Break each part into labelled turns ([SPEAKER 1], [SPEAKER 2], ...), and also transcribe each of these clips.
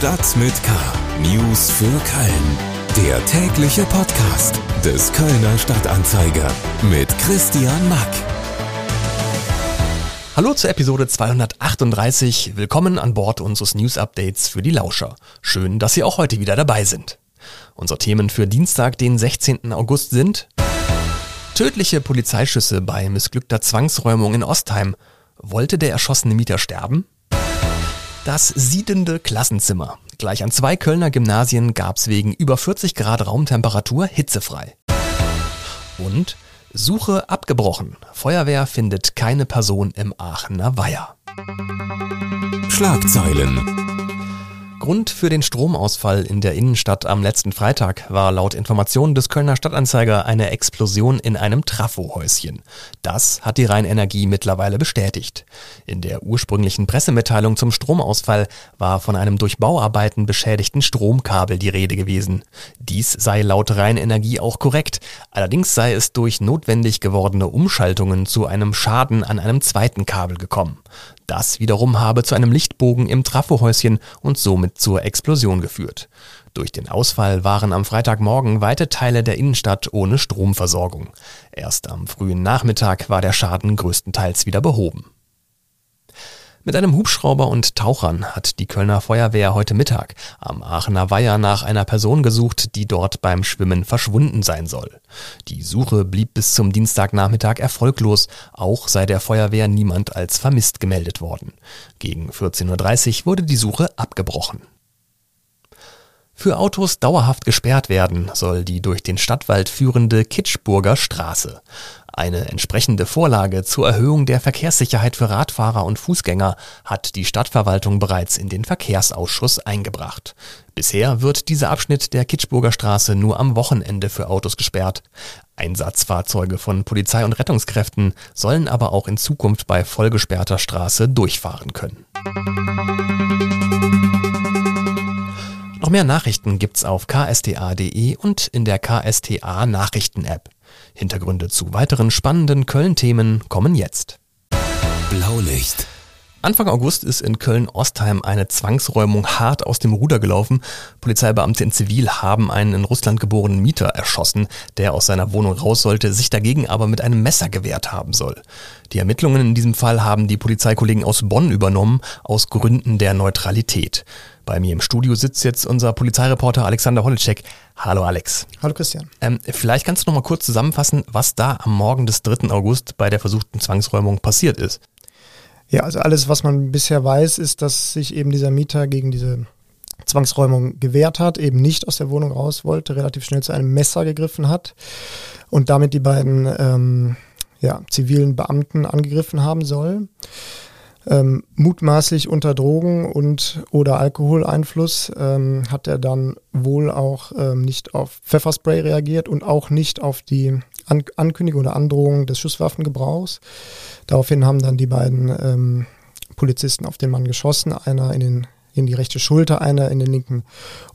[SPEAKER 1] Stadt mit K. News für Köln. Der tägliche Podcast des Kölner Stadtanzeiger mit Christian Mack.
[SPEAKER 2] Hallo zur Episode 238. Willkommen an Bord unseres News Updates für die Lauscher. Schön, dass Sie auch heute wieder dabei sind. Unsere Themen für Dienstag, den 16. August sind Tödliche Polizeischüsse bei missglückter Zwangsräumung in Ostheim. Wollte der erschossene Mieter sterben? Das siedende Klassenzimmer. Gleich an zwei Kölner Gymnasien gab's wegen über 40 Grad Raumtemperatur hitzefrei. Und Suche abgebrochen. Feuerwehr findet keine Person im Aachener Weiher.
[SPEAKER 1] Schlagzeilen.
[SPEAKER 2] Grund für den Stromausfall in der Innenstadt am letzten Freitag war laut Informationen des Kölner Stadtanzeiger eine Explosion in einem Trafohäuschen. Das hat die Rheinenergie mittlerweile bestätigt. In der ursprünglichen Pressemitteilung zum Stromausfall war von einem durch Bauarbeiten beschädigten Stromkabel die Rede gewesen. Dies sei laut Rheinenergie auch korrekt. Allerdings sei es durch notwendig gewordene Umschaltungen zu einem Schaden an einem zweiten Kabel gekommen. Das wiederum habe zu einem Lichtbogen im Trafohäuschen und somit zur Explosion geführt. Durch den Ausfall waren am Freitagmorgen weite Teile der Innenstadt ohne Stromversorgung. Erst am frühen Nachmittag war der Schaden größtenteils wieder behoben. Mit einem Hubschrauber und Tauchern hat die Kölner Feuerwehr heute Mittag am Aachener Weiher nach einer Person gesucht, die dort beim Schwimmen verschwunden sein soll. Die Suche blieb bis zum Dienstagnachmittag erfolglos, auch sei der Feuerwehr niemand als vermisst gemeldet worden. Gegen 14.30 Uhr wurde die Suche abgebrochen. Für Autos dauerhaft gesperrt werden soll die durch den Stadtwald führende Kitschburger Straße. Eine entsprechende Vorlage zur Erhöhung der Verkehrssicherheit für Radfahrer und Fußgänger hat die Stadtverwaltung bereits in den Verkehrsausschuss eingebracht. Bisher wird dieser Abschnitt der Kitschburger Straße nur am Wochenende für Autos gesperrt. Einsatzfahrzeuge von Polizei und Rettungskräften sollen aber auch in Zukunft bei vollgesperrter Straße durchfahren können. Noch mehr Nachrichten gibt's auf ksta.de und in der KSTA Nachrichten-App. Hintergründe zu weiteren spannenden Köln-Themen kommen jetzt.
[SPEAKER 1] Blaulicht.
[SPEAKER 2] Anfang August ist in Köln-Ostheim eine Zwangsräumung hart aus dem Ruder gelaufen. Polizeibeamte in Zivil haben einen in Russland geborenen Mieter erschossen, der aus seiner Wohnung raus sollte, sich dagegen aber mit einem Messer gewehrt haben soll. Die Ermittlungen in diesem Fall haben die Polizeikollegen aus Bonn übernommen, aus Gründen der Neutralität. Bei mir im Studio sitzt jetzt unser Polizeireporter Alexander Holitschek. Hallo Alex.
[SPEAKER 3] Hallo Christian.
[SPEAKER 2] Ähm, vielleicht kannst du noch mal kurz zusammenfassen, was da am Morgen des 3. August bei der versuchten Zwangsräumung passiert ist.
[SPEAKER 3] Ja, also alles, was man bisher weiß, ist, dass sich eben dieser Mieter gegen diese Zwangsräumung gewehrt hat, eben nicht aus der Wohnung raus wollte, relativ schnell zu einem Messer gegriffen hat und damit die beiden ähm, ja, zivilen Beamten angegriffen haben soll. Ähm, mutmaßlich unter Drogen und oder Alkoholeinfluss ähm, hat er dann wohl auch ähm, nicht auf Pfefferspray reagiert und auch nicht auf die An Ankündigung oder Androhung des Schusswaffengebrauchs. Daraufhin haben dann die beiden ähm, Polizisten auf den Mann geschossen, einer in, den, in die rechte Schulter, einer in den linken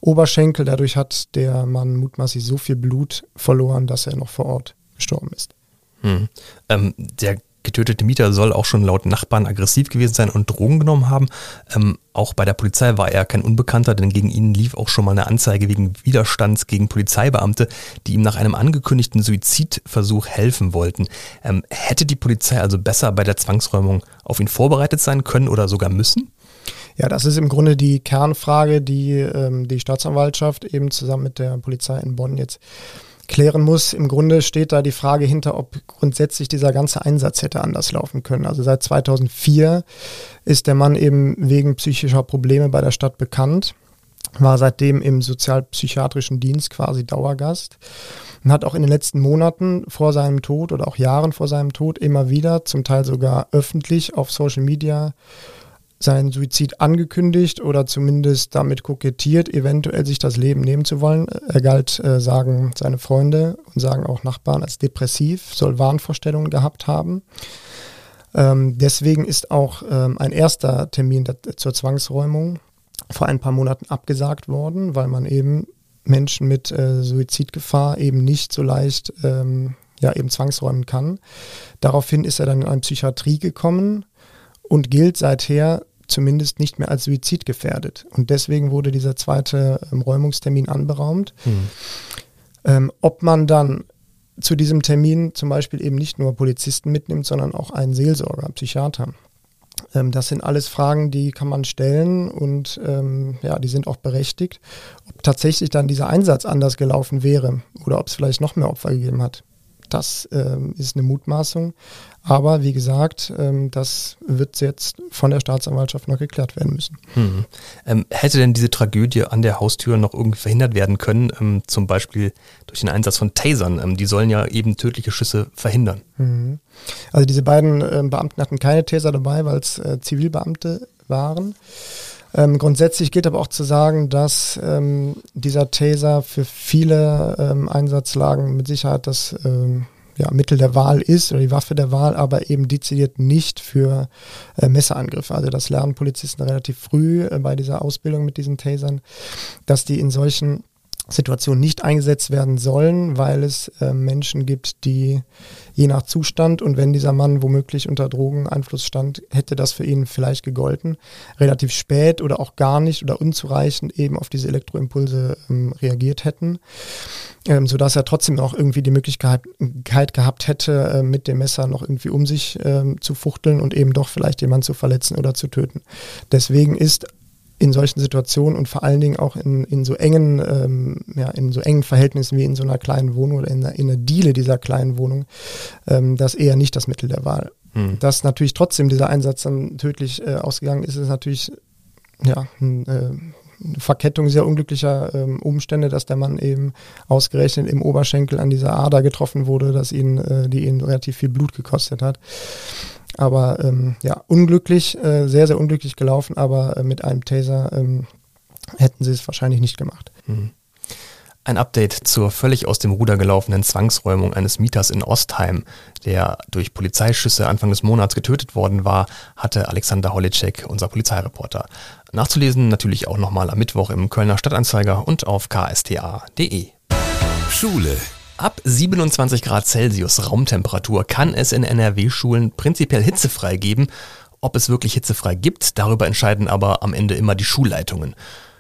[SPEAKER 3] Oberschenkel. Dadurch hat der Mann mutmaßlich so viel Blut verloren, dass er noch vor Ort gestorben ist.
[SPEAKER 2] Hm. Ähm, der getötete Mieter soll auch schon laut Nachbarn aggressiv gewesen sein und Drogen genommen haben. Ähm, auch bei der Polizei war er kein Unbekannter, denn gegen ihn lief auch schon mal eine Anzeige wegen Widerstands gegen Polizeibeamte, die ihm nach einem angekündigten Suizidversuch helfen wollten. Ähm, hätte die Polizei also besser bei der Zwangsräumung auf ihn vorbereitet sein können oder sogar müssen?
[SPEAKER 3] Ja, das ist im Grunde die Kernfrage, die ähm, die Staatsanwaltschaft eben zusammen mit der Polizei in Bonn jetzt klären muss. Im Grunde steht da die Frage hinter, ob grundsätzlich dieser ganze Einsatz hätte anders laufen können. Also seit 2004 ist der Mann eben wegen psychischer Probleme bei der Stadt bekannt, war seitdem im sozialpsychiatrischen Dienst quasi Dauergast und hat auch in den letzten Monaten vor seinem Tod oder auch Jahren vor seinem Tod immer wieder, zum Teil sogar öffentlich auf Social Media seinen Suizid angekündigt oder zumindest damit kokettiert, eventuell sich das Leben nehmen zu wollen. Er galt, äh, sagen seine Freunde und sagen auch Nachbarn, als depressiv, soll Wahnvorstellungen gehabt haben. Ähm, deswegen ist auch ähm, ein erster Termin zur Zwangsräumung vor ein paar Monaten abgesagt worden, weil man eben Menschen mit äh, Suizidgefahr eben nicht so leicht ähm, ja, eben zwangsräumen kann. Daraufhin ist er dann in eine Psychiatrie gekommen und gilt seither zumindest nicht mehr als Suizid gefährdet. Und deswegen wurde dieser zweite ähm, Räumungstermin anberaumt. Hm. Ähm, ob man dann zu diesem Termin zum Beispiel eben nicht nur Polizisten mitnimmt, sondern auch einen Seelsorger, Psychiater. Ähm, das sind alles Fragen, die kann man stellen und ähm, ja, die sind auch berechtigt. Ob tatsächlich dann dieser Einsatz anders gelaufen wäre oder ob es vielleicht noch mehr Opfer gegeben hat, das ähm, ist eine Mutmaßung. Aber wie gesagt, ähm, das wird jetzt von der Staatsanwaltschaft noch geklärt werden müssen.
[SPEAKER 2] Hm. Ähm, hätte denn diese Tragödie an der Haustür noch irgendwie verhindert werden können? Ähm, zum Beispiel durch den Einsatz von Tasern. Ähm, die sollen ja eben tödliche Schüsse verhindern.
[SPEAKER 3] Mhm. Also diese beiden äh, Beamten hatten keine Taser dabei, weil es äh, Zivilbeamte waren. Ähm, grundsätzlich gilt aber auch zu sagen, dass ähm, dieser Taser für viele ähm, Einsatzlagen mit Sicherheit das ähm, ja, Mittel der Wahl ist oder die Waffe der Wahl, aber eben dezidiert nicht für äh, Messerangriffe. Also das lernen Polizisten relativ früh äh, bei dieser Ausbildung mit diesen Tasern, dass die in solchen Situationen nicht eingesetzt werden sollen, weil es äh, Menschen gibt, die je nach Zustand und wenn dieser Mann womöglich unter Drogeneinfluss stand, hätte das für ihn vielleicht gegolten, relativ spät oder auch gar nicht oder unzureichend eben auf diese Elektroimpulse ähm, reagiert hätten, ähm, sodass er trotzdem noch irgendwie die Möglichkeit gehabt hätte, äh, mit dem Messer noch irgendwie um sich ähm, zu fuchteln und eben doch vielleicht jemanden zu verletzen oder zu töten. Deswegen ist in solchen Situationen und vor allen Dingen auch in, in so engen, ähm, ja, in so engen Verhältnissen wie in so einer kleinen Wohnung oder in der, in der Diele dieser kleinen Wohnung, ähm, das eher nicht das Mittel der Wahl. Hm. Dass natürlich trotzdem dieser Einsatz dann tödlich äh, ausgegangen ist, ist natürlich ja, ein, äh, eine Verkettung sehr unglücklicher ähm, Umstände, dass der Mann eben ausgerechnet im Oberschenkel an dieser Ader getroffen wurde, dass ihn, äh, die ihn relativ viel Blut gekostet hat. Aber ähm, ja, unglücklich, äh, sehr, sehr unglücklich gelaufen, aber äh, mit einem Taser ähm, hätten sie es wahrscheinlich nicht gemacht. Mhm.
[SPEAKER 2] Ein Update zur völlig aus dem Ruder gelaufenen Zwangsräumung eines Mieters in Ostheim, der durch Polizeischüsse Anfang des Monats getötet worden war, hatte Alexander Holitschek, unser Polizeireporter. Nachzulesen natürlich auch nochmal am Mittwoch im Kölner Stadtanzeiger und auf ksta.de.
[SPEAKER 1] Schule
[SPEAKER 2] Ab 27 Grad Celsius Raumtemperatur kann es in NRW-Schulen prinzipiell hitzefrei geben. Ob es wirklich hitzefrei gibt, darüber entscheiden aber am Ende immer die Schulleitungen.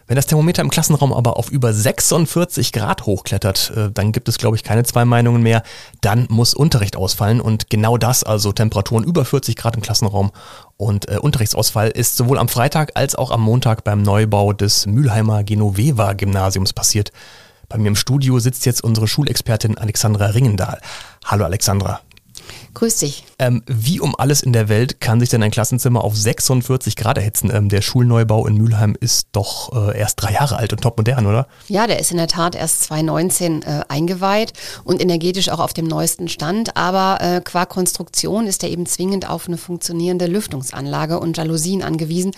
[SPEAKER 2] Wenn das Thermometer im Klassenraum aber auf über 46 Grad hochklettert, äh, dann gibt es, glaube ich, keine zwei Meinungen mehr. Dann muss Unterricht ausfallen und genau das, also Temperaturen über 40 Grad im Klassenraum und äh, Unterrichtsausfall, ist sowohl am Freitag als auch am Montag beim Neubau des Mülheimer Genoveva Gymnasiums passiert. Bei mir im Studio sitzt jetzt unsere Schulexpertin Alexandra Ringendahl. Hallo Alexandra.
[SPEAKER 4] Grüß dich.
[SPEAKER 2] Ähm, wie um alles in der Welt kann sich denn ein Klassenzimmer auf 46 Grad erhitzen? Ähm, der Schulneubau in Mülheim ist doch äh, erst drei Jahre alt und topmodern, oder?
[SPEAKER 4] Ja, der ist in der Tat erst 2019 äh, eingeweiht und energetisch auch auf dem neuesten Stand. Aber äh, qua Konstruktion ist er eben zwingend auf eine funktionierende Lüftungsanlage und Jalousien angewiesen,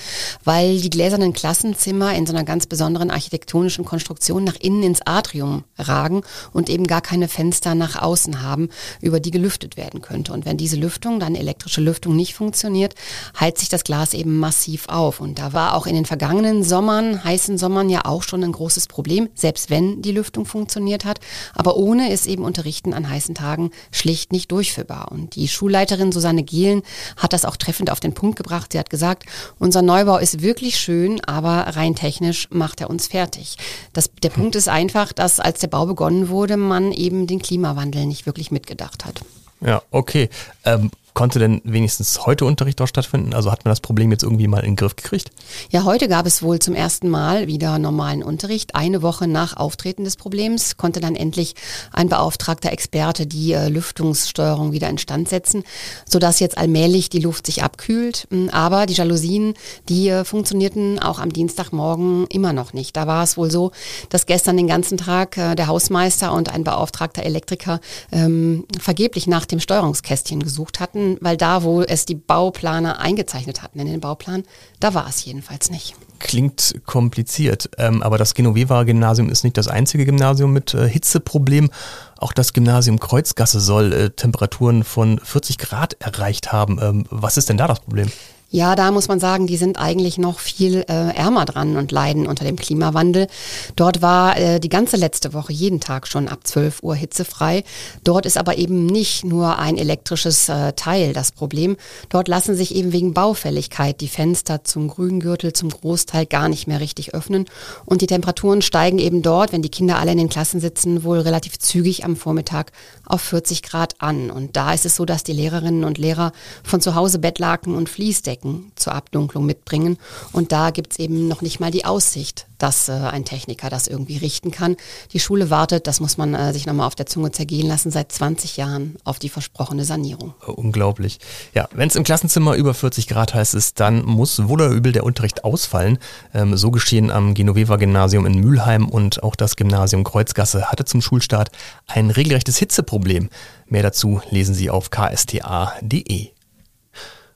[SPEAKER 4] weil die gläsernen Klassenzimmer in so einer ganz besonderen architektonischen Konstruktion nach innen ins Atrium ragen und eben gar keine Fenster nach außen haben, über die gelüftet werden könnte könnte. Und wenn diese Lüftung, dann elektrische Lüftung nicht funktioniert, heizt sich das Glas eben massiv auf. Und da war auch in den vergangenen Sommern, heißen Sommern ja auch schon ein großes Problem, selbst wenn die Lüftung funktioniert hat. Aber ohne ist eben Unterrichten an heißen Tagen schlicht nicht durchführbar. Und die Schulleiterin Susanne Gielen hat das auch treffend auf den Punkt gebracht. Sie hat gesagt, unser Neubau ist wirklich schön, aber rein technisch macht er uns fertig. Das, der Punkt ist einfach, dass als der Bau begonnen wurde, man eben den Klimawandel nicht wirklich mitgedacht hat.
[SPEAKER 2] Ja, okay. Ähm, Konnte denn wenigstens heute Unterricht dort stattfinden? Also hat man das Problem jetzt irgendwie mal in den Griff gekriegt?
[SPEAKER 4] Ja, heute gab es wohl zum ersten Mal wieder normalen Unterricht. Eine Woche nach Auftreten des Problems konnte dann endlich ein beauftragter Experte die äh, Lüftungssteuerung wieder instand setzen, sodass jetzt allmählich die Luft sich abkühlt. Hm, aber die Jalousien, die äh, funktionierten auch am Dienstagmorgen immer noch nicht. Da war es wohl so, dass gestern den ganzen Tag äh, der Hausmeister und ein beauftragter Elektriker ähm, vergeblich nach dem Steuerungskästchen gesucht hatten weil da, wo es die Bauplaner eingezeichnet hatten in den Bauplan, da war es jedenfalls nicht.
[SPEAKER 2] Klingt kompliziert, ähm, aber das Genoveva-Gymnasium ist nicht das einzige Gymnasium mit äh, Hitzeproblem. Auch das Gymnasium Kreuzgasse soll äh, Temperaturen von 40 Grad erreicht haben. Ähm, was ist denn da das Problem?
[SPEAKER 4] Ja, da muss man sagen, die sind eigentlich noch viel äh, ärmer dran und leiden unter dem Klimawandel. Dort war äh, die ganze letzte Woche jeden Tag schon ab 12 Uhr hitzefrei. Dort ist aber eben nicht nur ein elektrisches äh, Teil das Problem. Dort lassen sich eben wegen Baufälligkeit die Fenster zum Grüngürtel zum Großteil gar nicht mehr richtig öffnen. Und die Temperaturen steigen eben dort, wenn die Kinder alle in den Klassen sitzen, wohl relativ zügig am Vormittag auf 40 Grad an. Und da ist es so, dass die Lehrerinnen und Lehrer von zu Hause Bettlaken und Fließdecken Decken zur Abdunklung mitbringen. Und da gibt es eben noch nicht mal die Aussicht, dass äh, ein Techniker das irgendwie richten kann. Die Schule wartet, das muss man äh, sich nochmal auf der Zunge zergehen lassen, seit 20 Jahren auf die versprochene Sanierung.
[SPEAKER 2] Oh, unglaublich. Ja, wenn es im Klassenzimmer über 40 Grad heißt es, dann muss wohl oder übel der Unterricht ausfallen. Ähm, so geschehen am Genoveva-Gymnasium in Mülheim und auch das Gymnasium Kreuzgasse hatte zum Schulstart ein regelrechtes Hitzeproblem. Mehr dazu lesen Sie auf ksta.de.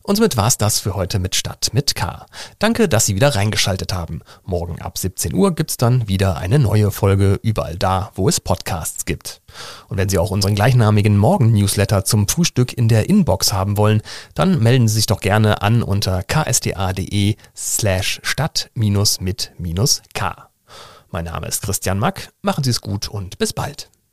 [SPEAKER 2] Und somit war's das für heute mit Stadt mit K. Danke, dass Sie wieder reingeschaltet haben. Morgen ab 17 Uhr gibt's dann wieder eine neue Folge überall da, wo es Podcasts gibt. Und wenn Sie auch unseren gleichnamigen Morgen-Newsletter zum Frühstück in der Inbox haben wollen, dann melden Sie sich doch gerne an unter ksta.de slash stadt-mit-k. Mein Name ist Christian Mack, machen Sie es gut und bis bald.